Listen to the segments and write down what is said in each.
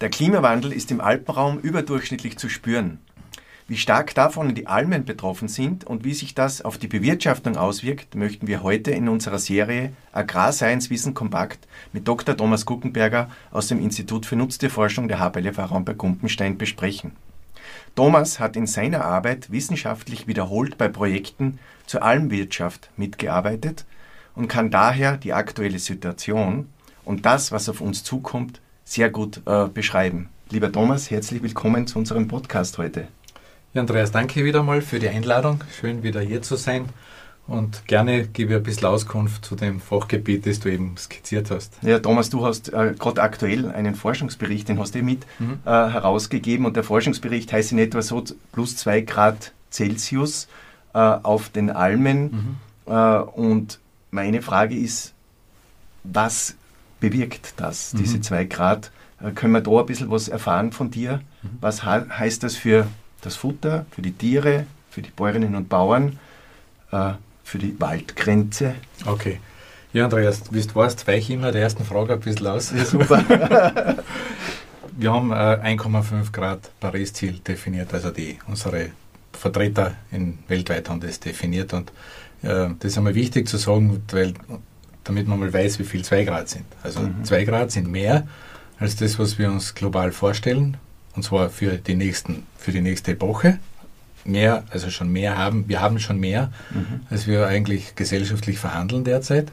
Der Klimawandel ist im Alpenraum überdurchschnittlich zu spüren. Wie stark davon die Almen betroffen sind und wie sich das auf die Bewirtschaftung auswirkt, möchten wir heute in unserer Serie Agrarscience Wissen Kompakt mit Dr. Thomas Guckenberger aus dem Institut für Nutztierforschung der Raum bei Gumpenstein besprechen. Thomas hat in seiner Arbeit wissenschaftlich wiederholt bei Projekten zur Almwirtschaft mitgearbeitet und kann daher die aktuelle Situation und das, was auf uns zukommt, sehr gut äh, beschreiben. Lieber Thomas, herzlich willkommen zu unserem Podcast heute. Ja, Andreas, danke wieder mal für die Einladung. Schön wieder hier zu sein. Und gerne gebe ich ein bisschen Auskunft zu dem Fachgebiet, das du eben skizziert hast. Ja, Thomas, du hast äh, gerade aktuell einen Forschungsbericht, den hast du mit mhm. äh, herausgegeben. Und der Forschungsbericht heißt in etwa so plus 2 Grad Celsius äh, auf den Almen. Mhm. Äh, und meine Frage ist, was bewirkt das, diese 2 mhm. Grad? Äh, können wir da ein bisschen was erfahren von dir? Mhm. Was heißt das für das Futter für die Tiere, für die Bäuerinnen und Bauern, äh, für die Waldgrenze. Okay. Ja, Andreas, wie du weißt, weiche ich immer der ersten Frage ein bisschen aus. Ja, super. Wir haben äh, 1,5 Grad Paris-Ziel definiert, also die, unsere Vertreter in, weltweit haben das definiert und äh, das ist einmal wichtig zu sagen, weil, damit man mal weiß, wie viel 2 Grad sind. Also 2 mhm. Grad sind mehr als das, was wir uns global vorstellen und zwar für die, nächsten, für die nächste Epoche. Mehr, also schon mehr haben, wir haben schon mehr, mhm. als wir eigentlich gesellschaftlich verhandeln derzeit.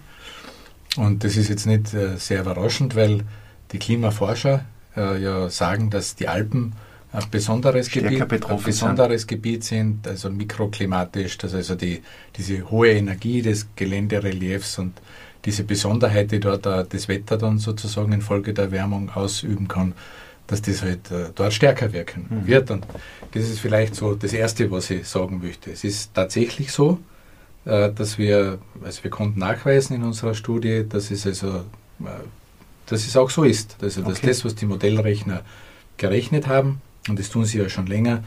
Und das ist jetzt nicht äh, sehr überraschend, weil die Klimaforscher äh, ja sagen, dass die Alpen ein besonderes, Gebiet, ein besonderes sind. Gebiet sind, also mikroklimatisch, dass also die, diese hohe Energie des Geländereliefs und diese Besonderheit, die dort das Wetter dann sozusagen infolge der Erwärmung ausüben kann, dass das halt äh, dort stärker wirken mhm. wird. Und das ist vielleicht so das Erste, was ich sagen möchte. Es ist tatsächlich so, äh, dass wir, also wir konnten nachweisen in unserer Studie, dass es also, äh, dass es auch so ist. Also, dass okay. das, was die Modellrechner gerechnet haben, und das tun sie ja schon länger,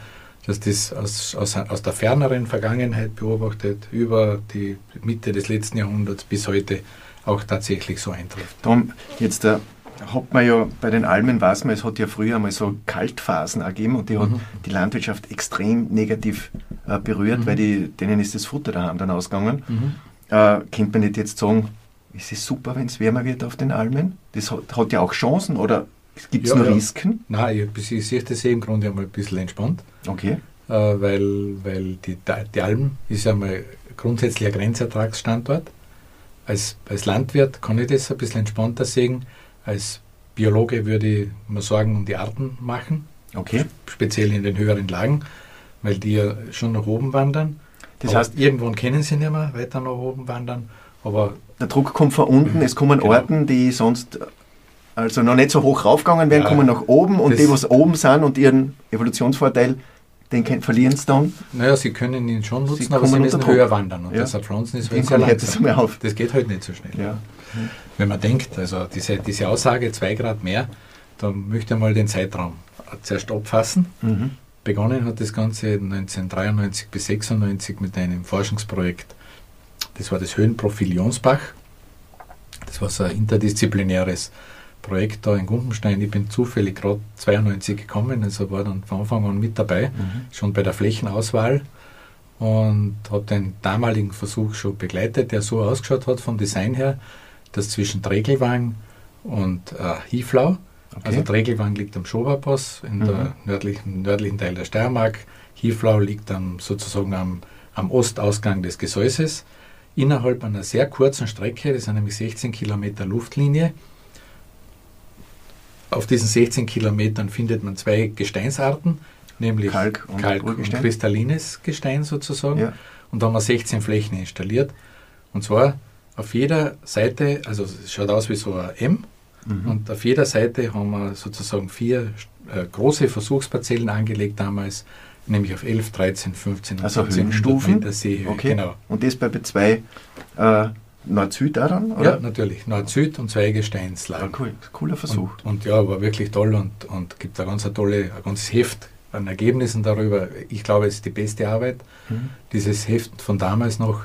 dass das aus, aus, aus der ferneren Vergangenheit beobachtet, über die Mitte des letzten Jahrhunderts bis heute auch tatsächlich so eintrifft. Tom, jetzt der hat man ja bei den Almen, weiß man, es hat ja früher einmal so Kaltphasen gegeben und die hat mhm. die Landwirtschaft extrem negativ äh, berührt, mhm. weil die, denen ist das Futter daheim dann ausgegangen. Mhm. Äh, könnte man nicht jetzt sagen, ist es super, wenn es wärmer wird auf den Almen? Das hat, hat ja auch Chancen oder gibt es ja, nur ja. Risiken? Nein, ich, ich sehe das eh im Grunde einmal ein bisschen entspannt. Okay. Äh, weil weil die, die Alm ist ja mal grundsätzlich ein Grenzertragsstandort. Als, als Landwirt kann ich das ein bisschen entspannter sehen als Biologe würde ich mal Sorgen um die Arten machen. Okay. Speziell in den höheren Lagen, weil die ja schon nach oben wandern. Das heißt, irgendwann können sie nicht mehr weiter nach oben wandern. Aber der Druck kommt von unten, es kommen genau. Orten, die sonst also noch nicht so hoch raufgegangen wären, ja, kommen nach oben und die, was oben sind und ihren Evolutionsvorteil, den verlieren sie dann. Naja, sie können ihn schon nutzen, sie aber sie müssen höher wandern und ja. deshalb Pflanzen ist sehr langsam. Das, das geht halt nicht so schnell. Ja. Wenn man denkt, also diese, diese Aussage 2 Grad mehr, da möchte ich mal den Zeitraum zuerst abfassen. Mhm. Begonnen hat das Ganze 1993 bis 1996 mit einem Forschungsprojekt. Das war das Höhenprofil Jonsbach. Das war so ein interdisziplinäres Projekt da in Gumpenstein. Ich bin zufällig gerade 92 gekommen, also war dann von Anfang an mit dabei, mhm. schon bei der Flächenauswahl und habe den damaligen Versuch schon begleitet, der so ausgeschaut hat vom Design her, dass zwischen Dregelwang und äh, Hieflau, okay. also Dregelwang liegt am Schoberpass in mhm. der nördlichen, nördlichen Teil der Steiermark, Hieflau liegt am, sozusagen am, am Ostausgang des Gesäuses, innerhalb einer sehr kurzen Strecke, das sind nämlich 16 Kilometer Luftlinie. Auf diesen 16 Kilometern findet man zwei Gesteinsarten, nämlich Kalk und, Kalk und kristallines Gestein sozusagen. Ja. Und da haben wir 16 Flächen installiert. Und zwar auf jeder Seite, also es schaut aus wie so ein M, mhm. und auf jeder Seite haben wir sozusagen vier äh, große Versuchsparzellen angelegt damals, nämlich auf 11, 13, 15 also 15 Stufen Meter Seehöhe. Okay. Genau. Und das bei zwei äh, Nord-Süd daran? Ja, natürlich. Nord-Süd und zwei Gesteinslagen. Ja, cool. Cooler Versuch. Und, und, ja, war wirklich toll und, und gibt ein ganz tolle, ein ganzes Heft an Ergebnissen darüber. Ich glaube, es ist die beste Arbeit, mhm. dieses Heft von damals noch,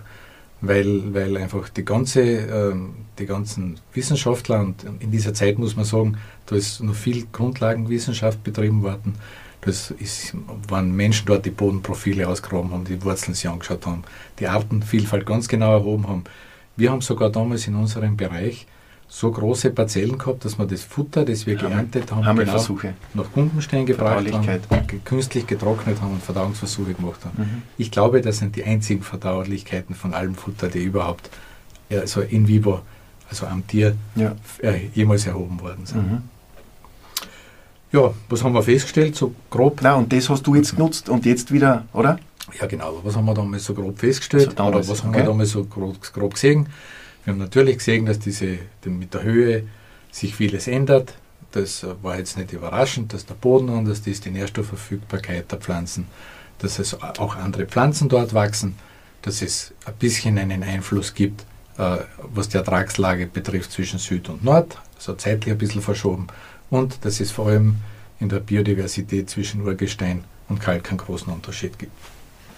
weil, weil einfach die, ganze, äh, die ganzen Wissenschaftler, und in dieser Zeit muss man sagen, da ist noch viel Grundlagenwissenschaft betrieben worden. Das ist, waren Menschen dort, die Bodenprofile ausgegraben haben, die Wurzeln sich angeschaut haben, die Artenvielfalt ganz genau erhoben haben. Wir haben sogar damals in unserem Bereich so große Parzellen gehabt, dass wir das Futter, das wir geerntet haben, genau nach Gumpenstein gebracht haben, künstlich getrocknet haben und Verdauungsversuche gemacht haben. Mhm. Ich glaube, das sind die einzigen Verdaulichkeiten von allem Futter, die überhaupt also in vivo, also am Tier, ja. äh, jemals erhoben worden sind. Mhm. Ja, was haben wir festgestellt, so grob? Na, und das hast du jetzt genutzt und jetzt wieder, oder? Ja, genau. Was haben wir damals so grob festgestellt? So damals, oder was haben okay. wir damals so grob, grob gesehen? Wir haben natürlich gesehen, dass diese, mit der Höhe sich vieles ändert. Das war jetzt nicht überraschend, dass der Boden anders ist, die Nährstoffverfügbarkeit der Pflanzen, dass es auch andere Pflanzen dort wachsen, dass es ein bisschen einen Einfluss gibt, äh, was die Ertragslage betrifft zwischen Süd und Nord, so zeitlich ein bisschen verschoben, und dass es vor allem in der Biodiversität zwischen Urgestein und Kalk einen großen Unterschied gibt.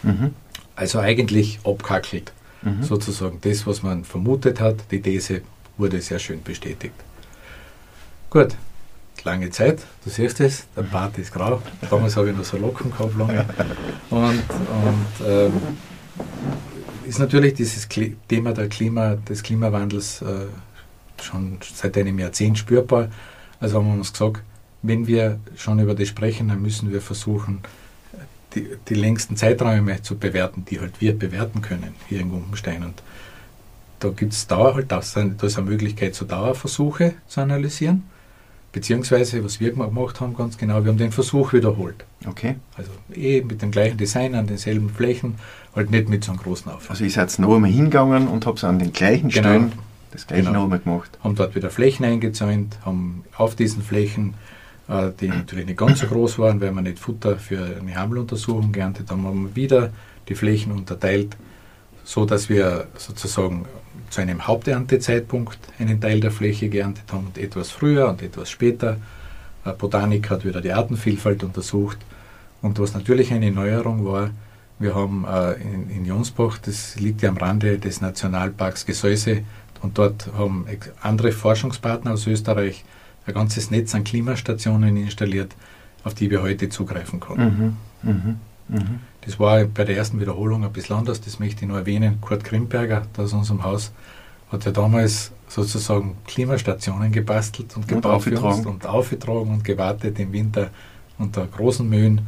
Mhm. Also eigentlich abkackelt mhm. sozusagen das, was man vermutet hat, die These wurde sehr schön bestätigt. Gut, lange Zeit, du siehst es, der. Bart ist grau. Damals habe ich noch so Locken gehabt lange. Und, und ähm, ist natürlich dieses Thema der Klima, des Klimawandels äh, schon seit einem Jahrzehnt spürbar. Also haben wir uns gesagt, wenn wir schon über das sprechen, dann müssen wir versuchen, die, die längsten Zeiträume zu bewerten, die halt wir bewerten können hier in Gumpenstein. Und da gibt es Dauer, halt, da ist eine Möglichkeit, so Dauerversuche zu analysieren. Beziehungsweise, was wir gemacht haben, ganz genau, wir haben den Versuch wiederholt. Okay. Also eh mit dem gleichen Design an denselben Flächen, halt nicht mit so einem großen Aufwand. Also ihr seid noch einmal hingegangen und habt es an den gleichen genau. Stellen das gleiche genau. noch einmal gemacht. Haben dort wieder Flächen eingezäunt, haben auf diesen Flächen die natürlich nicht ganz so groß waren, weil wir nicht Futter für eine Hammeluntersuchung geerntet haben, haben wir wieder die Flächen unterteilt, so dass wir sozusagen zu einem Haupterntezeitpunkt einen Teil der Fläche geerntet haben und etwas früher und etwas später. Äh, Botanik hat wieder die Artenvielfalt untersucht und was natürlich eine Neuerung war, wir haben äh, in, in Jonsbach, das liegt ja am Rande des Nationalparks Gesäuse, und dort haben andere Forschungspartner aus Österreich ein ganzes Netz an Klimastationen installiert, auf die wir heute zugreifen können. Mhm. Mhm. Mhm. Das war bei der ersten Wiederholung ein bisschen anders, das möchte ich nur erwähnen. Kurt Grimberger aus unserem Haus hat ja damals sozusagen Klimastationen gebastelt und gebaut und aufgetragen. und aufgetragen und gewartet im Winter unter großen Mühen.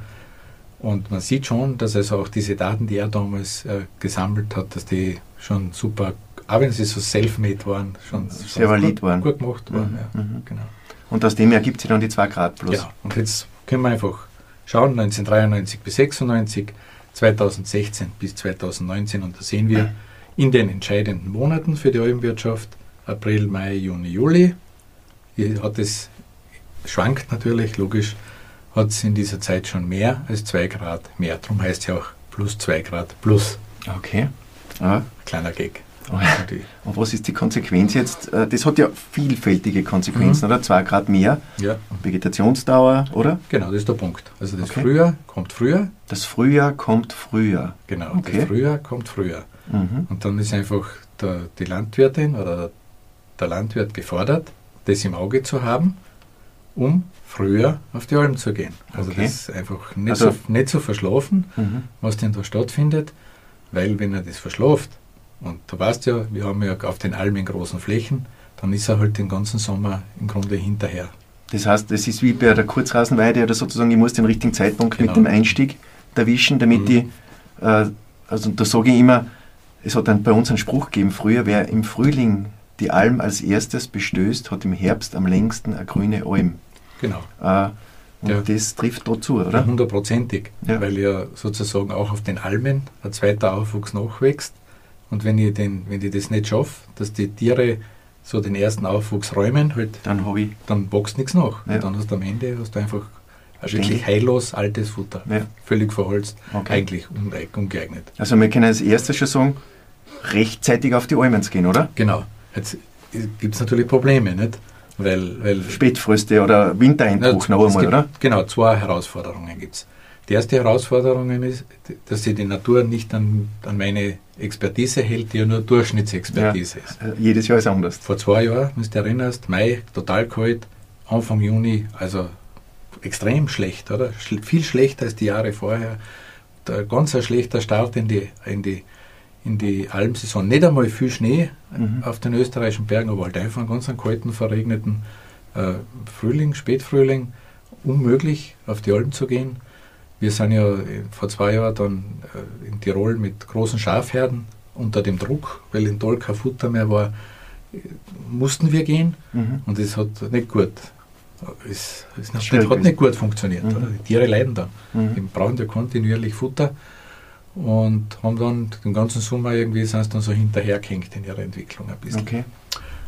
Und man sieht schon, dass also auch diese Daten, die er damals äh, gesammelt hat, dass die schon super, auch wenn sie so self-made waren, schon sehr valid waren. Gut gemacht waren. Mhm. Ja, mhm. genau. Und aus dem ergibt sich dann die 2 Grad plus. Ja, und jetzt können wir einfach schauen, 1993 bis 96, 2016 bis 2019 und da sehen wir in den entscheidenden Monaten für die Almwirtschaft, April, Mai, Juni, Juli, hat es, schwankt natürlich, logisch, hat es in dieser Zeit schon mehr als 2 Grad mehr. Darum heißt es ja auch plus 2 Grad plus. Okay. Ah. Kleiner Gag. Und was ist die Konsequenz jetzt? Äh, das hat ja vielfältige Konsequenzen, mhm. oder? Zwei Grad mehr ja. Vegetationsdauer, oder? Genau, das ist der Punkt. Also das okay. Frühjahr kommt früher. Das Frühjahr kommt früher. Genau, okay. das Frühjahr kommt früher. Mhm. Und dann ist einfach der, die Landwirtin oder der Landwirt gefordert, das im Auge zu haben, um früher auf die Alm zu gehen. Also okay. das einfach nicht, also, so, nicht so verschlafen, mhm. was denn da stattfindet, weil wenn er das verschlaft, und du weißt ja, wir haben ja auf den Almen großen Flächen, dann ist er halt den ganzen Sommer im Grunde hinterher. Das heißt, es ist wie bei der Kurzrasenweide oder sozusagen, ich muss den richtigen Zeitpunkt genau. mit dem Einstieg erwischen, damit mhm. ich, äh, also da sage ich immer, es hat dann bei uns einen Spruch gegeben, früher, wer im Frühling die Alm als erstes bestößt, hat im Herbst am längsten eine grüne Alm. Genau. Äh, und ja. das trifft dazu, oder? Hundertprozentig, ja. weil ja sozusagen auch auf den Almen ein zweiter Aufwuchs nachwächst und wenn ich, den, wenn ich das nicht schaffe, dass die Tiere so den ersten Aufwuchs räumen, halt, dann, ich dann wächst nichts nach. Ja. Und dann hast du am Ende hast du einfach wirklich heillos altes Futter. Ja. Völlig verholzt, okay. eigentlich ungeeignet. Also wir können als erstes schon sagen, rechtzeitig auf die Almen gehen, oder? Genau. Jetzt gibt es natürlich Probleme, nicht? Weil, weil Spätfröste oder Wintereinbruch noch einmal, oder? Genau, zwei Herausforderungen gibt es. Die erste Herausforderung ist, dass sich die Natur nicht an, an meine Expertise hält, die ja nur Durchschnittsexpertise Ja. ist. Äh, Jedes Jahr ist anders. Vor zwei Jahren, wenn du dich erinnerst, Mai, total kalt, Anfang Juni, also extrem schlecht, oder? Schl viel schlechter als die Jahre vorher. Der ganz ein schlechter Start in die, in die, in die Almsaison. Nicht einmal viel Schnee Mhm. auf den österreichischen Bergen, aber halt einfach einen ganz einen kalten, verregneten äh, Frühling, Spätfrühling. Unmöglich, auf die Alpen zu gehen. Wir sind ja äh, vor zwei Jahren dann äh, in Tirol mit großen Schafherden unter dem Druck, weil in Tal kein Futter mehr war, äh, mussten wir gehen. Mhm. Und es hat nicht gut, es, es hat, nicht, hat nicht gut funktioniert. Mhm. Die Tiere leiden dann. Mhm. Die brauchen ja kontinuierlich Futter und haben dann den ganzen Sommer irgendwie sind sie dann so hinterhergehängt in ihrer Entwicklung ein bisschen. Okay.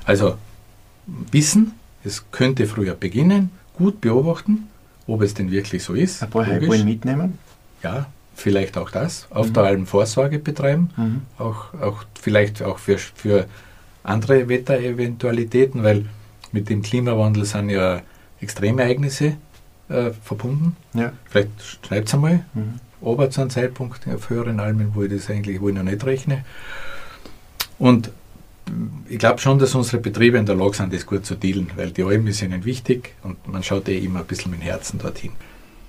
Also wissen, es könnte früher beginnen, gut beobachten, ob es denn wirklich so ist. Ein paar. Heilballen mitnehmen. Ja, vielleicht auch das. Auf Mhm. der Alm Vorsorge betreiben Mhm. auch, auch vielleicht auch für, für andere Wettereventualitäten, weil mit dem Klimawandel sind ja Extremereignisse äh, verbunden. Ja. Vielleicht schreibt es einmal, Mhm. aber zu einem Zeitpunkt auf höheren Almen, wo ich das eigentlich wo ich noch nicht rechne. Und ich glaube schon, dass unsere Betriebe in der Lage sind, das gut zu dealen, weil die Almen sind ihnen wichtig und man schaut eh immer ein bisschen mit dem Herzen dorthin.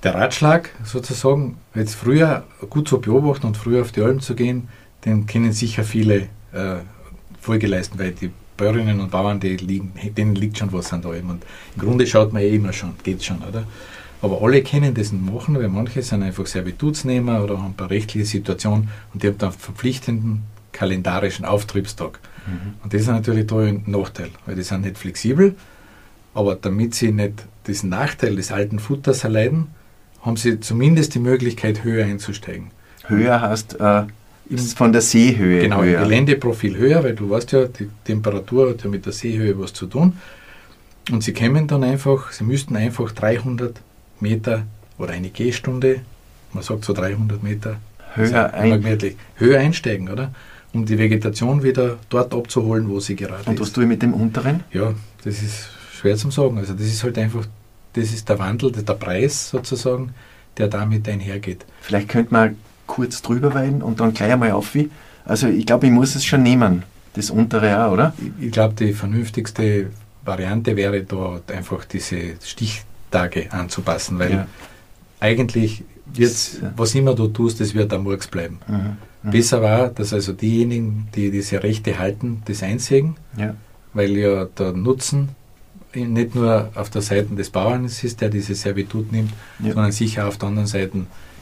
Der Ratschlag sozusagen, jetzt früher gut zu beobachten und früher auf die Alpen zu gehen, den können sicher viele äh, Folge leisten, weil die Bäuerinnen und Bauern, die liegen, denen liegt schon was an der Alm. Und im Grunde schaut man eh immer schon, geht schon, oder? Aber alle können das nicht machen, weil manche sind einfach Servitutsnehmer oder haben eine rechtliche Situation und die haben dann einen verpflichtenden kalendarischen Auftriebstag. Mhm. Und das ist natürlich da ein Nachteil, weil die sind nicht flexibel, aber damit sie nicht diesen Nachteil des alten Futters erleiden, haben sie zumindest die Möglichkeit, höher einzusteigen. Höher heißt äh, von der Seehöhe Genau, höher. Geländeprofil höher, weil du weißt ja, die Temperatur hat ja mit der Seehöhe was zu tun. Und sie kämen dann einfach, sie müssten einfach 300 Meter oder eine Gehstunde, man sagt so 300 Meter, Höher ein. höher einsteigen, oder? Um die Vegetation wieder dort abzuholen, wo sie gerade Und ist. was tue ich mit dem unteren? Ja, das ist schwer zu sagen. Also das ist halt einfach, das ist der Wandel, der Preis sozusagen, der damit einhergeht. Vielleicht könnte man kurz drüber weiden und dann gleich einmal auf wie. Also ich glaube, ich muss es schon nehmen. Das untere auch, oder? Ich, ich glaube, die vernünftigste Variante wäre da einfach diese Stichtage anzupassen, weil Ja. eigentlich wird, was immer du tust, das wird am Murks bleiben. Mhm. Mhm. Besser war, dass also diejenigen, die diese Rechte halten, das einsägen, Ja. weil ja der Nutzen nicht nur auf der Seite des Bauern ist, der diese Servitut nimmt, Ja. sondern sicher auf der anderen Seite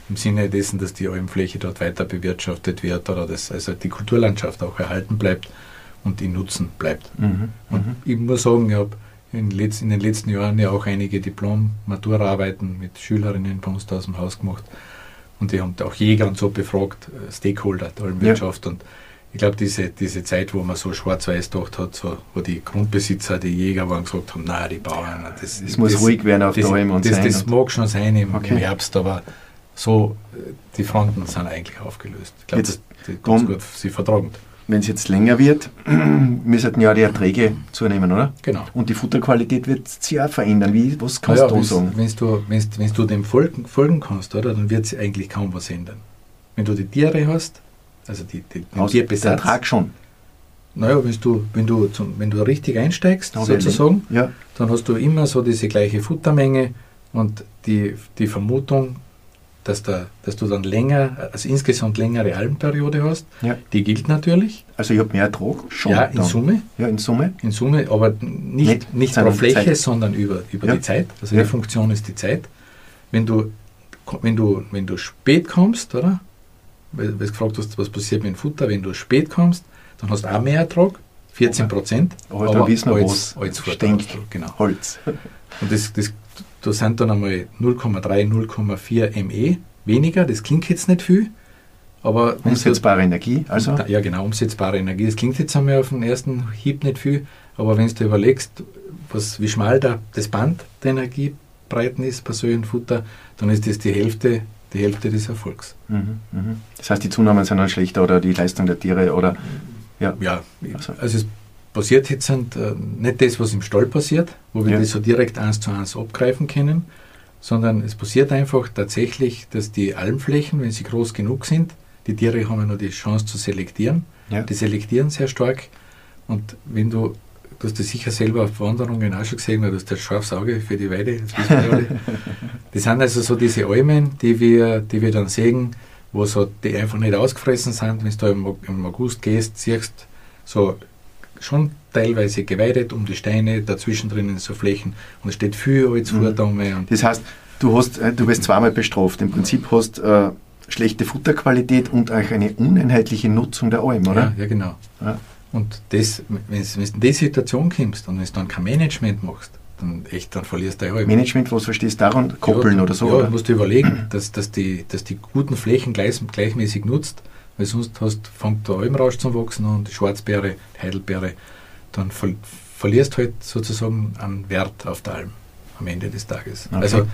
im Sinne dessen, dass die Almfläche dort weiter bewirtschaftet wird oder dass also die Kulturlandschaft auch erhalten bleibt und in Nutzen bleibt. Mhm. Und Mhm. ich muss sagen, ich habe in, in den letzten Jahren ja auch einige Diplom-Maturarbeiten mit Schülerinnen bei uns da aus dem Haus gemacht. Und die haben auch Jäger und so befragt, äh, Stakeholder der Almwirtschaft. Und ich glaube, diese, diese Zeit, wo man so schwarz-weiß gedacht hat, so, wo die Grundbesitzer, die Jäger waren, gesagt haben, naja, die Bauern, das, Es muss ruhig werden auf das, der Alm und das, das mag schon sein im, Okay. im Herbst, aber so, äh, die Fronten sind eigentlich aufgelöst. Ich glaube, das ist ganz gut sie vertragen. Wenn es jetzt länger wird, müssten ja die Erträge zunehmen, oder? Genau. Und die Futterqualität wird sich auch verändern. Wie, was kannst ja, du sagen? Wenn's du, wenn's, wenn's du dem folgen, folgen kannst, oder, dann wird sich eigentlich kaum was ändern. Wenn du die Tiere hast, also die, die, den Aus der Tierbesatz, Ertrag schon. naja, wenn du, wenn, du zum, wenn du richtig einsteigst, Aber sozusagen, Ja. dann hast du immer so diese gleiche Futtermenge und die, die Vermutung, dass, da, dass du dann länger, also insgesamt längere Albenperiode hast, Ja. die gilt natürlich. Also ich habe mehr Ertrag schon. ja, in dann. Summe. Ja, in Summe. In Summe, aber nicht, Nicht nicht, pro Fläche, Zeit. sondern über, über Ja. die Zeit. Also Ja. die Funktion ist die Zeit. Wenn du, wenn du, wenn du spät kommst, oder? Weil weil du gefragt hast, was passiert mit dem Futter, wenn du spät kommst, dann hast du auch mehr Ertrag, 14 Prozent. Aber dann wissen wir, als, was als hast du, genau. Holz. Und das, das, da sind dann einmal 0,3, 0,4 ME weniger. Das klingt jetzt nicht viel, aber Umsetzbare Energie. Also ja, genau, umsetzbare Energie. Das klingt jetzt einmal auf den ersten Hieb nicht viel, aber wenn du überlegst, was, wie schmal da das Band der Energiebreiten ist bei solchen Futter, dann ist das die Hälfte, die Hälfte des Erfolgs. Mhm, mhm. Das heißt, die Zunahmen sind dann schlechter oder die Leistung der Tiere oder ja. Ja, Also- also es passiert jetzt sind, äh, nicht das, was im Stall passiert, wo wir Ja. das so direkt eins zu eins abgreifen können, sondern es passiert einfach tatsächlich, dass die Almflächen, wenn sie groß genug sind, die Tiere haben ja noch die Chance zu selektieren. Ja. Die selektieren sehr stark. Und wenn du, du hast das sicher selber auf Wanderungen auch schon gesehen, weil du hast das scharfes Auge für die Weide, das wissen wir alle. Das sind also so diese Almen, die wir, die wir dann sehen, wo so die einfach nicht ausgefressen sind. Wenn du da im, im August gehst, siehst so schon teilweise geweidet um die Steine, dazwischen drinnen so Flächen und es steht viel als mhm. Das heißt, du hast, äh, du wirst zweimal bestraft. Im Prinzip hast äh, schlechte Futterqualität und auch eine uneinheitliche Nutzung der Alm, oder? Ja, ja genau. Ja. Und das, wenn du in die Situation kommst und wenn du dann kein Management machst, dann echt, dann verlierst du ja Management, was verstehst du daran? Koppeln ja, oder so? Ja, oder? musst du überlegen, dass, dass, die, dass die guten Flächen gleich, gleichmäßig nutzt, weil sonst hast, fängt der Almrausch zum Wachsen und die Schwarzbeere, die Heidelbeere, dann ver, verlierst halt sozusagen an Wert auf der Alm am Ende des Tages. Okay. Also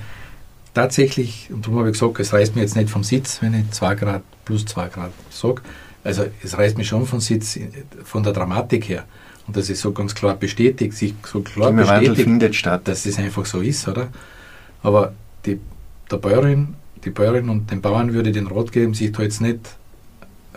tatsächlich, und darum habe ich gesagt, es reißt mir jetzt nicht vom Sitz, wenn ich 2 Grad plus 2 Grad sage. Also es reißt mich schon vom Sitz von der Dramatik her. Und das ist so ganz klar bestätigt, sich so klar bestätigt, findet statt. dass es einfach so ist, oder? Aber die, der Bäuerin, die Bäuerin und den Bauern würde den Rat geben, sich da jetzt nicht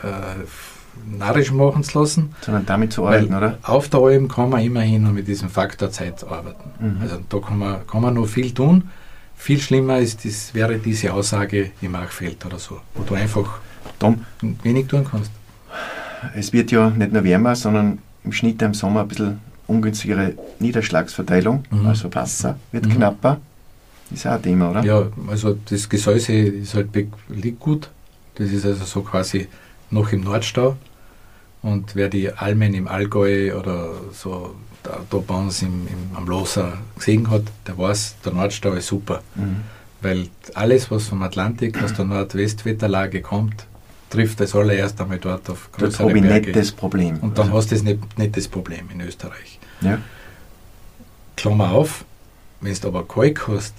äh, narrisch machen zu lassen. Sondern damit zu arbeiten, oder? Auf der Alm kann man immerhin mit diesem Faktor Zeit arbeiten. Mhm. Also da kann man, kann man noch viel tun. Viel schlimmer ist, das wäre diese Aussage im Machfeld oder so, wo du einfach Tom, wenig tun kannst. Es wird ja nicht nur wärmer, sondern im Schnitt im Sommer ein bisschen ungünstigere Niederschlagsverteilung, mhm. also Wasser wird mhm. knapper. Ist auch ein Thema, oder? Ja, also das Gesäuse ist halt, liegt gut. Das ist also so quasi noch im Nordstau. Und wer die Almen im Allgäu oder so da, da bei uns im, im, am Loser gesehen hat, der weiß, der Nordstau ist super. Mhm. Weil alles, was vom Atlantik aus der Nordwestwetterlage kommt, trifft als allererst einmal dort auf größere Das nicht das Problem. Und dann also. hast du das nicht, nicht das Problem in Österreich. Ja. Klammer auf, wenn du aber Kalk hast,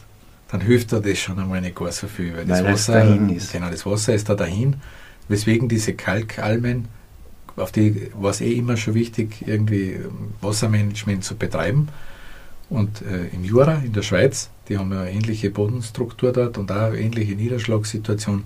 dann hilft dir das schon einmal nicht gar so viel, weil, weil das Wasser dahin ist. Genau, das Wasser ist da dahin, weswegen diese Kalkalmen, auf die war es eh immer schon wichtig, irgendwie Wassermanagement zu betreiben. Und äh, im Jura, in der Schweiz, die haben ja eine ähnliche Bodenstruktur dort und auch eine ähnliche Niederschlagssituation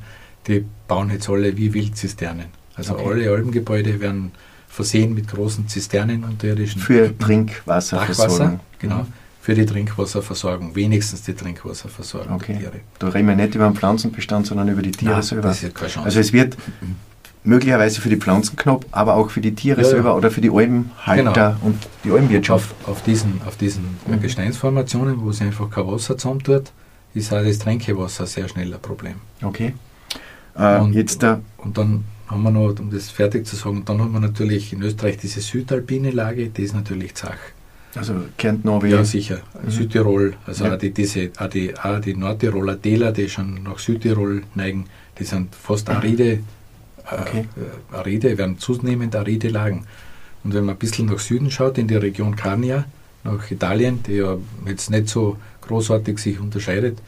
die bauen jetzt alle wie Wildzisternen. Also okay. alle Alpengebäude werden versehen mit großen Zisternen unterirdischen. Für Trinkwasserversorgung. genau. Mhm. Für die Trinkwasserversorgung, wenigstens die Trinkwasserversorgung okay. der Tiere. Da reden wir nicht über den Pflanzenbestand, sondern über die Tiere Nein, selber. Das ist keine Chance. Also es wird möglicherweise für die Pflanzen knapp, aber auch für die Tiere ja, selber ja. oder für die Alpenhalter genau. und die Alpenwirtschaft. Auf, auf diesen, auf diesen mhm. Gesteinsformationen, wo es einfach kein Wasser zusammentut, ist auch das Tränkewasser sehr schnell ein Problem. Okay. Äh, und, jetzt da und dann haben wir noch, um das fertig zu sagen, dann haben wir natürlich in Österreich diese südalpine Lage, die ist natürlich Zach. Also Kärnten Norwegen? Ja, sicher. Mhm. Südtirol, also ja. auch, die, diese, auch, die, auch die Nordtiroler Täler, die schon nach Südtirol neigen, die sind fast aride, äh, okay. äh, aride, werden zunehmend aride Lagen. Und wenn man ein bisschen nach Süden schaut, in die Region Carnia, nach Italien, die ja jetzt nicht so großartig sich unterscheidet,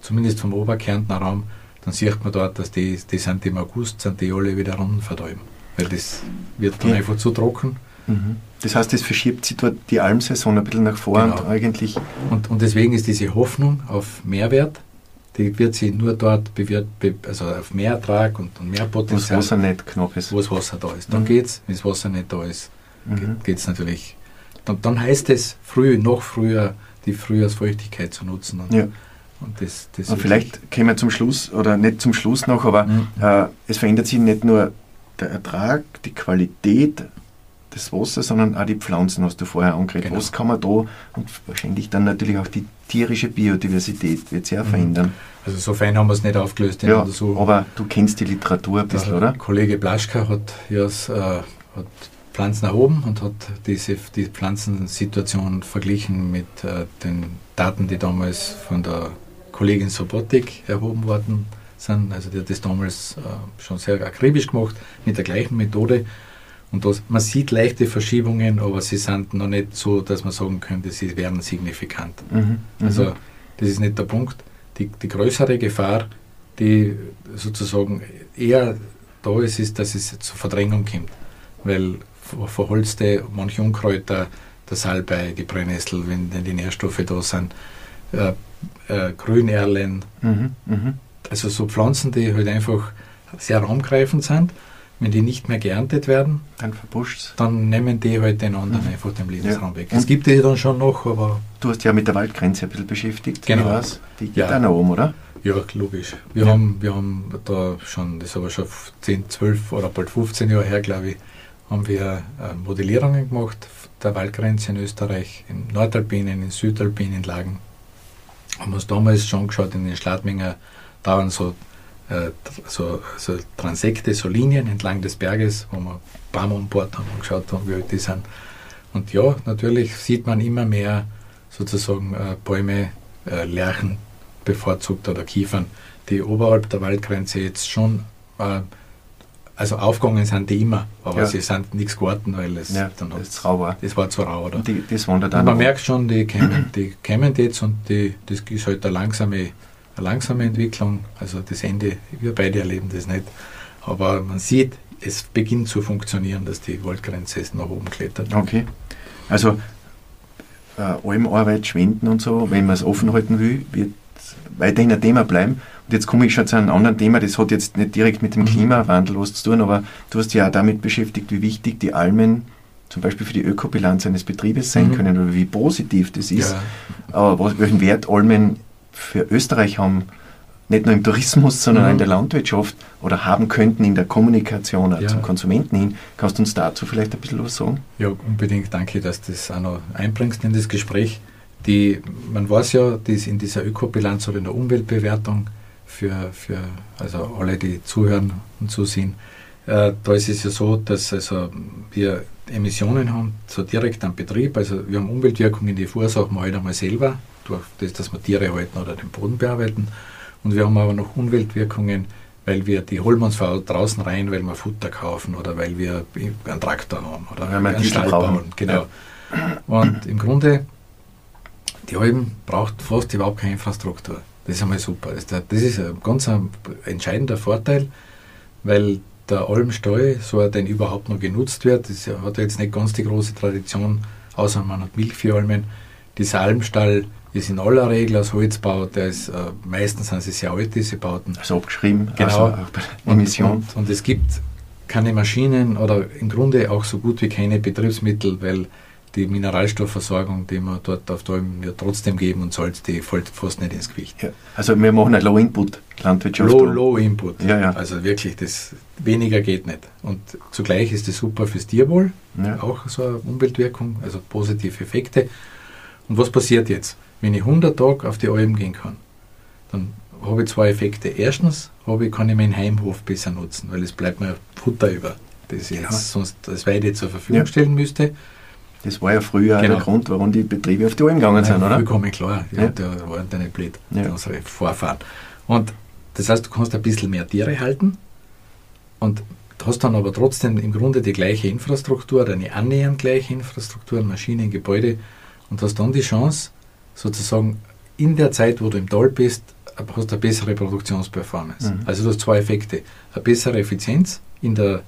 zumindest vom Oberkärntner Raum, dann sieht man dort, dass die, die sind im August sind die alle wieder runterverdäumen. Weil das wird dann okay. einfach zu trocken. Mhm. Das heißt, das verschiebt sich dort die Almsaison ein bisschen nach vorne genau. und eigentlich. Und, und deswegen ist diese Hoffnung auf Mehrwert, die wird sich nur dort bewirkt, also auf mehr Ertrag und, und mehr Potenzial. Wo das Wasser nicht knapp ist. Wo das Wasser da ist. Dann mhm. geht es, wenn das Wasser nicht da ist, mhm. geht es natürlich. Dann, dann heißt es früh, noch früher die Frühjahrsfeuchtigkeit zu nutzen. Und ja. Und das, das und vielleicht kommen wir zum Schluss, oder nicht zum Schluss noch, aber mhm. äh, es verändert sich nicht nur der Ertrag, die Qualität des Wassers, sondern auch die Pflanzen, hast du vorher angeredet. Genau. Was kann man da und wahrscheinlich dann natürlich auch die tierische Biodiversität wird sich auch mhm. verändern. Also so fein haben wir es nicht aufgelöst. Ja, so. aber du kennst die Literatur ein bisschen, oder? Kollege Blaschka hat ja äh, hat Pflanzen erhoben und hat diese, die Pflanzensituation verglichen mit äh, den Daten, die damals von der Kollegin Sobotik erhoben worden sind. Also die hat das damals äh, schon sehr akribisch gemacht, mit der gleichen Methode. Und das, man sieht leichte Verschiebungen, aber sie sind noch nicht so, dass man sagen könnte, sie wären signifikant. Mhm, mhm. also das ist nicht der Punkt. Die, die größere Gefahr, die sozusagen eher da ist, ist, dass es zur Verdrängung kommt. Weil verholzte manche Unkräuter, der Salbei, die Brennnessel, wenn, wenn die Nährstoffe da sind, äh, äh, Grünerlen. Mhm, mh. Also so Pflanzen, die halt einfach sehr raumgreifend sind. Wenn die nicht mehr geerntet werden, dann verbuscht Dann nehmen die halt den anderen mhm. einfach den Lebensraum ja. weg. Es gibt die dann schon noch, aber. Du hast ja mit der Waldgrenze ein bisschen beschäftigt. Genau. Die geht ja. auch noch oben, oder? Ja, logisch. Wir, ja. haben, wir haben da schon, das ist aber schon 10, 12 oder bald 15 Jahre her, glaube ich, haben wir äh, Modellierungen gemacht der Waldgrenze in Österreich, in Nordalpinen, in Südalpinen Lagen. Haben uns damals schon geschaut, in den Schladminger dauern so, äh, so, so Transekte, so Linien entlang des Berges, wo wir Bäume um Bord haben und geschaut haben, wie alt die sind. Und ja, natürlich sieht man immer mehr sozusagen äh, Bäume, äh, Lärchen bevorzugt oder Kiefern, die oberhalb der Waldgrenze jetzt schon äh, also aufgegangen sind die immer, aber ja. sie sind nichts geworden, weil es ja, dann das, rau war. das war zu rau. Oder? Die, das wandert und man merkt schon, die kämen, die kämen jetzt und die, das ist halt eine langsame, eine langsame Entwicklung. Also das Ende, wir beide erleben das nicht. Aber man sieht, es beginnt zu funktionieren, dass die Waldgrenze nach oben klettert. Okay. Also äh, Almarbeit, Schwenden und so, wenn man es offen halten will, wird weiterhin ein Thema bleiben. Und jetzt komme ich schon zu einem anderen Thema, das hat jetzt nicht direkt mit dem mhm. Klimawandel was zu tun, aber du hast ja auch damit beschäftigt, wie wichtig die Almen zum Beispiel für die Ökobilanz eines Betriebes sein mhm. können oder wie positiv das ist. Ja. Aber was, welchen Wert Almen für Österreich haben, nicht nur im Tourismus, sondern mhm. in der Landwirtschaft oder haben könnten in der Kommunikation ja. zum Konsumenten hin. Kannst du uns dazu vielleicht ein bisschen was sagen? Ja, unbedingt. Danke, dass du das auch noch einbringst in das Gespräch. Die, man weiß ja, dass in dieser Ökobilanz oder in der Umweltbewertung für, für also alle, die zuhören und zusehen. Äh, da ist es ja so, dass also wir Emissionen haben, so direkt am Betrieb. Also wir haben Umweltwirkungen, die verursachen wir halt einmal selber, durch das, dass wir Tiere halten oder den Boden bearbeiten. Und wir haben aber noch Umweltwirkungen, weil wir die holen wir uns draußen rein, weil wir Futter kaufen oder weil wir einen Traktor haben oder wir einen Stall bauen. Genau. Ja. Und im Grunde, die Alben braucht fast überhaupt keine Infrastruktur. Das ist einmal super. Das ist ein ganz entscheidender Vorteil, weil der Almstall, so er denn überhaupt noch genutzt wird, das hat jetzt nicht ganz die große Tradition, außer man hat Milchviehhalmen. Dieser Almstall ist in aller Regel aus Holzbau, der ist, äh, meistens sind sie sehr alt, diese Bauten. Also abgeschrieben, genau. Also Emission. Und, und, und es gibt keine Maschinen oder im Grunde auch so gut wie keine Betriebsmittel, weil die Mineralstoffversorgung, die wir dort auf der Alm ja trotzdem geben und Salz, die fällt fast nicht ins Gewicht. Ja. Also wir machen eine Low-Input-Landwirtschaft. Low, Low Input. Ja, ja. Also wirklich, das weniger geht nicht. Und zugleich ist es super fürs Tierwohl, auch so eine Umweltwirkung, also positive Effekte. Und was passiert jetzt? Wenn ich 100 Tage auf die Alm gehen kann, dann habe ich zwei Effekte. Erstens habe ich, kann ich meinen Heimhof besser nutzen, weil es bleibt mir Futter über, das ich jetzt sonst als Weide zur Verfügung stellen müsste. Das war ja früher genau. der Grund, warum die Betriebe auf die Alm gegangen sind, oder? Vollkommen klar. Ja, ja. Da waren da nicht blöd, ja. unsere Vorfahren. Und das heißt, du kannst ein bisschen mehr Tiere halten und hast dann aber trotzdem im Grunde die gleiche Infrastruktur oder eine annähernd gleiche Infrastruktur, Maschinen, Gebäude und hast dann die Chance, sozusagen in der Zeit, wo du im Tal bist, hast du eine bessere Produktionsperformance. Mhm. Also du hast zwei Effekte. Eine bessere Effizienz in der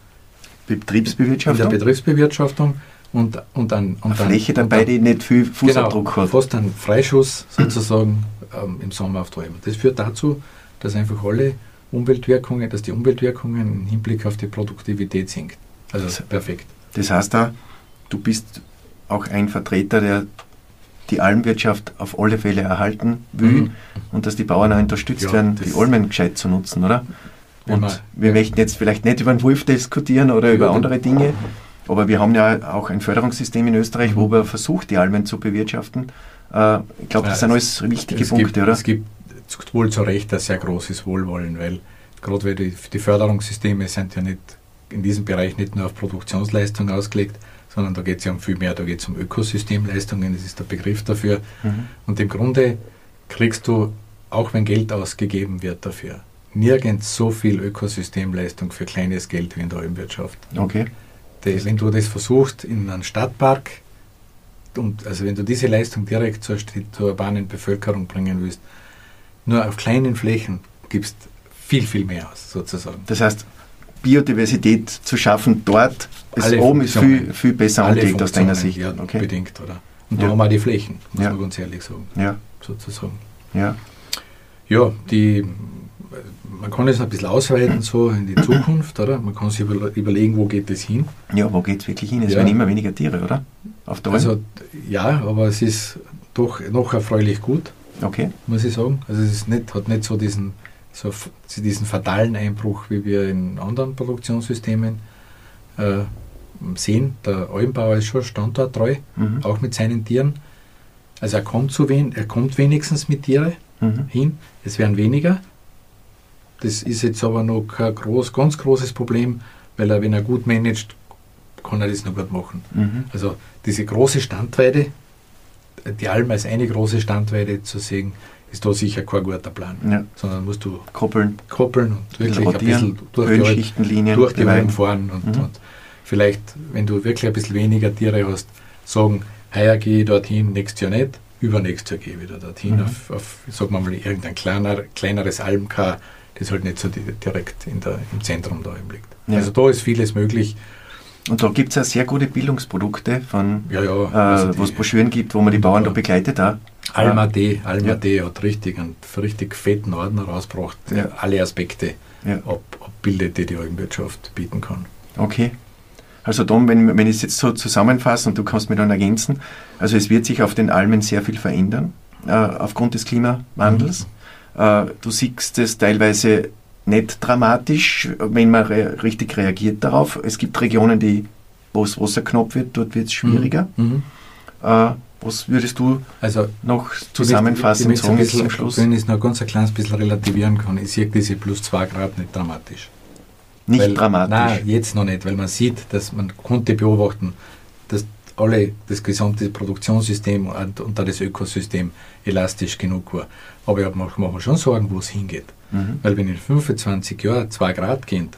Betriebsbewirtschaftung, in der Betriebsbewirtschaftung und, und dann. Und Eine Fläche dabei, die nicht viel Fußabdruck genau, hat. Fast ein Freischuss sozusagen ähm, im Sommer auf Träumen. Das führt dazu, dass einfach alle Umweltwirkungen, dass die Umweltwirkungen im Hinblick auf die Produktivität sinkt. Also das, perfekt. Das heißt da, du bist auch ein Vertreter, der die Almwirtschaft auf alle Fälle erhalten will mhm. und dass die Bauern auch unterstützt ja, werden, die Almen gescheit zu nutzen, oder? Und wir, wir möchten jetzt vielleicht nicht über den Wolf diskutieren oder über andere Dinge, aber wir haben ja auch ein Förderungssystem in Österreich, wo man versucht, die Almen zu bewirtschaften. Äh, ich glaube, das ja, sind alles wichtige Punkte, gibt, oder? Es gibt wohl zu Recht ein sehr großes Wohlwollen, weil gerade weil die, die Förderungssysteme sind ja nicht in diesem Bereich nicht nur auf Produktionsleistung ausgelegt, sondern da geht es ja um viel mehr, da geht es um Ökosystemleistungen, das ist der Begriff dafür. Mhm. Und im Grunde kriegst du, auch wenn Geld ausgegeben wird dafür, nirgends so viel Ökosystemleistung für kleines Geld wie in der Almwirtschaft. Okay das, wenn du das versuchst in einem Stadtpark, und, also wenn du diese Leistung direkt zur, zur urbanen Bevölkerung bringen willst, nur auf kleinen Flächen gibst viel, viel mehr aus, sozusagen. Das heißt, Biodiversität zu schaffen dort ist Alle oben ist viel, viel besser angelegt aus deiner Sicht. Ja, okay. bedingt, oder? Und ja. da haben wir die Flächen, muss ja. man ganz ehrlich sagen. Ja. sozusagen. Ja. Ja, die, man kann es ein bisschen ausweiten so in die Zukunft, oder? Man kann sich überlegen, wo geht es hin. Ja, wo geht es wirklich hin? Es Ja. werden immer weniger Tiere, oder? Auf Alm? Also ja, aber es ist doch noch erfreulich gut, Okay. muss ich sagen. Also es ist nicht, hat nicht so diesen, so diesen fatalen Einbruch, wie wir in anderen Produktionssystemen äh, sehen. Der Almbauer ist schon standorttreu, Mhm. auch mit seinen Tieren. Also er kommt, zu wen, er kommt wenigstens mit Tiere Mhm. hin. Es werden weniger. Das ist jetzt aber noch kein groß, ganz großes Problem, weil er, wenn er gut managt, kann er das noch gut machen. Mhm. Also diese große Standweide, die Alm als eine große Standweide zu sehen, ist da sicher kein guter Plan. Ja. Sondern musst du Koppeln, koppeln und wirklich ein rotieren, bisschen durch die, Höhenschichtenlinien, durch die beweiden. Alm fahren und, Mhm. und vielleicht, wenn du wirklich ein bisschen weniger Tiere hast, sagen, heuer gehe ich dorthin, nächstes Jahr nicht, übernächstes Jahr gehe ich wieder dorthin Mhm. auf, auf, sagen wir mal, irgendein kleiner, kleineres Almkar, das halt nicht so di- direkt in der, im Zentrum da liegt. Ja. Also da ist vieles möglich. Und da gibt es ja sehr gute Bildungsprodukte, von, Ja, ja. äh, also die- wo es Broschüren gibt, wo man die Bauern da begleitet auch. Alma D, Alma Ja. D hat richtig einen richtig fetten Ordner rausgebracht, Ja. alle Aspekte Ja. ab, abbildet, die die Almwirtschaft bieten kann. Okay. Also Tom, wenn, wenn ich es jetzt so zusammenfasse und du kannst mir dann ergänzen, also es wird sich auf den Almen sehr viel verändern äh, aufgrund des Klimawandels. Mhm. Äh, du siehst es teilweise nicht dramatisch, wenn man re richtig reagiert darauf. Es gibt Regionen, die, wo es Wasser knapp wird, dort wird es schwieriger. Mhm. Äh, was würdest du Also noch ich zusammenfassend möchte- ich sagen ein zum bisschen, Schluss? Wenn ich es noch ganz ein kleines bisschen relativieren kann, ich sehe diese plus 2 Grad nicht dramatisch. Nicht weil, dramatisch. Nein, jetzt noch nicht, weil man sieht, dass man konnte beobachten, dass alle, das gesamte Produktionssystem und, und das Ökosystem elastisch genug war. Aber ich mache mir schon Sorgen, wo es hingeht. Mhm. Weil wenn in 25 Jahren 2 Grad gehen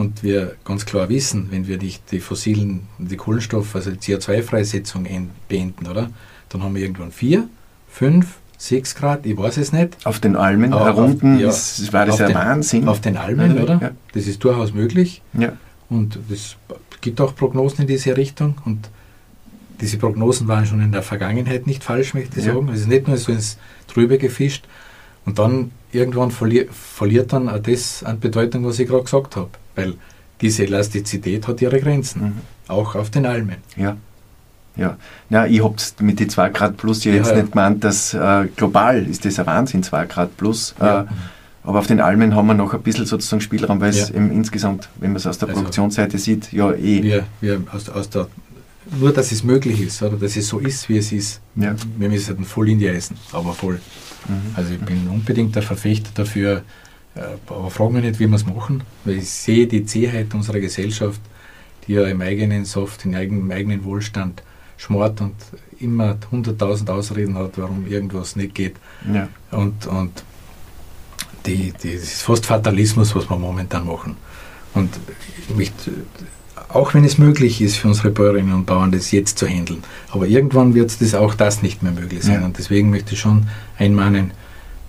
und wir ganz klar wissen, wenn wir nicht die fossilen, die Kohlenstoff, also die CO2-Freisetzung ein- beenden, oder? Dann haben wir irgendwann 4, 5, 6 Grad, ich weiß es nicht. Auf den Almen Aber herunten auf- ja, ist, war das auf ja den- Wahnsinn. Auf den Almen, oder? ja. Das ist durchaus möglich. ja. Und es gibt auch Prognosen in diese Richtung. Und diese Prognosen waren schon in der Vergangenheit nicht falsch, möchte ich Ja. sagen. Es ist nicht nur so ins Trübe gefischt. Und dann irgendwann verli verliert dann auch das an Bedeutung, was ich gerade gesagt habe. Weil diese Elastizität hat ihre Grenzen. Mhm. Auch auf den Almen. Ja. Ja, ja ich habe mit den 2 Grad plus ja Ja, jetzt ja. nicht gemeint, dass äh, global ist das ein Wahnsinn, 2 Grad plus. Ja. Äh, aber auf den Almen haben wir noch ein bisschen sozusagen Spielraum, weil es Ja. eben insgesamt, wenn man es aus der Also- Produktionsseite sieht, ja eh. Wir, wir aus, aus der, nur, dass es möglich ist, oder dass es so ist, wie es ist. Ja. Wir müssen halt voll in die Eisen, aber voll. Mhm. Also ich bin unbedingt der Verfechter dafür, aber frage mich nicht, wie wir es machen, weil ich sehe die Zähheit unserer Gesellschaft, die ja im eigenen Soft, im eigenen, im eigenen Wohlstand schmort und immer 100.000 Ausreden hat, warum irgendwas nicht geht. Ja. Und, und die, die, das ist fast Fatalismus, was wir momentan machen. Und ich möchte, auch wenn es möglich ist für unsere Bäuerinnen und Bauern, das jetzt zu handeln, aber irgendwann wird das auch das nicht mehr möglich sein. Ja. Und deswegen möchte ich schon einmahnen,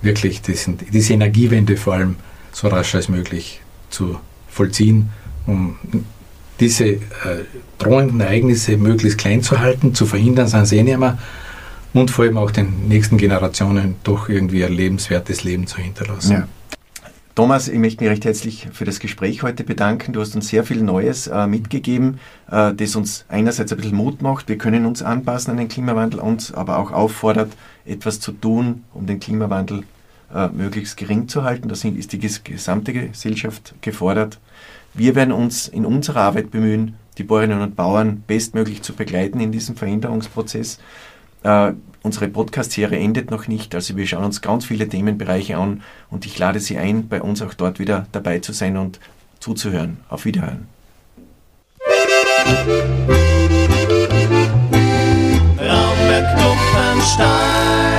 wirklich diesen, diese Energiewende vor allem so rasch als möglich zu vollziehen, um diese äh, drohenden Ereignisse möglichst klein zu halten, zu verhindern, sind sie eh nicht mehr, und vor allem auch den nächsten Generationen doch irgendwie ein lebenswertes Leben zu hinterlassen. Ja. Thomas, ich möchte mich recht herzlich für das Gespräch heute bedanken. Du hast uns sehr viel Neues äh, mitgegeben, äh, das uns einerseits ein bisschen Mut macht. Wir können uns anpassen an den Klimawandel, uns aber auch auffordert, etwas zu tun, um den Klimawandel äh, möglichst gering zu halten. Da ist die ges gesamte Gesellschaft gefordert. Wir werden uns in unserer Arbeit bemühen, die Bäuerinnen und Bauern bestmöglich zu begleiten in diesem Veränderungsprozess. Äh, unsere Podcast-Serie endet noch nicht, also wir schauen uns ganz viele Themenbereiche an und ich lade Sie ein, bei uns auch dort wieder dabei zu sein und zuzuhören. Auf Wiederhören. Raumberg Kuppenstein